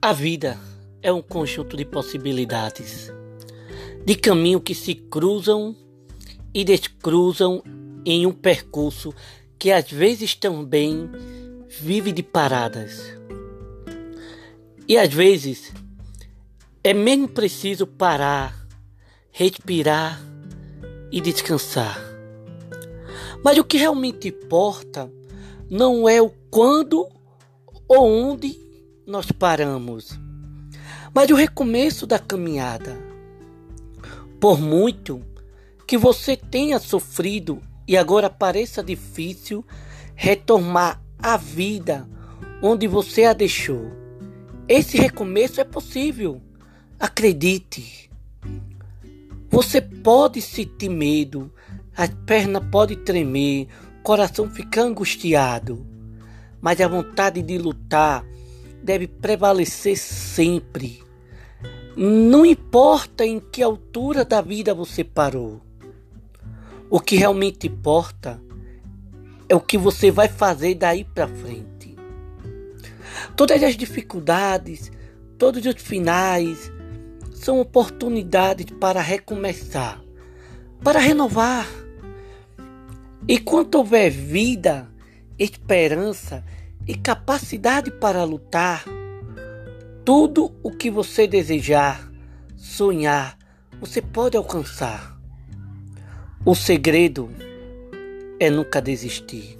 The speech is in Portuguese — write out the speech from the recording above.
A vida é um conjunto de possibilidades, de caminhos que se cruzam e descruzam em um percurso que às vezes também vive de paradas. E às vezes é mesmo preciso parar, respirar e descansar. Mas o que realmente importa não é o quando ou onde nós paramos, mas o recomeço da caminhada. Por muito que você tenha sofrido e agora pareça difícil retomar a vida onde você a deixou, esse recomeço é possível. Acredite. Você pode sentir medo, a perna pode tremer, o coração ficar angustiado, mas a vontade de lutar deve prevalecer sempre. Não importa em que altura da vida você parou. O que realmente importa é o que você vai fazer daí para frente. Todas as dificuldades, todos os finais são oportunidades para recomeçar, para renovar. E quando houver vida, esperança e capacidade para lutar. Tudo o que você desejar, sonhar, você pode alcançar. O segredo é nunca desistir.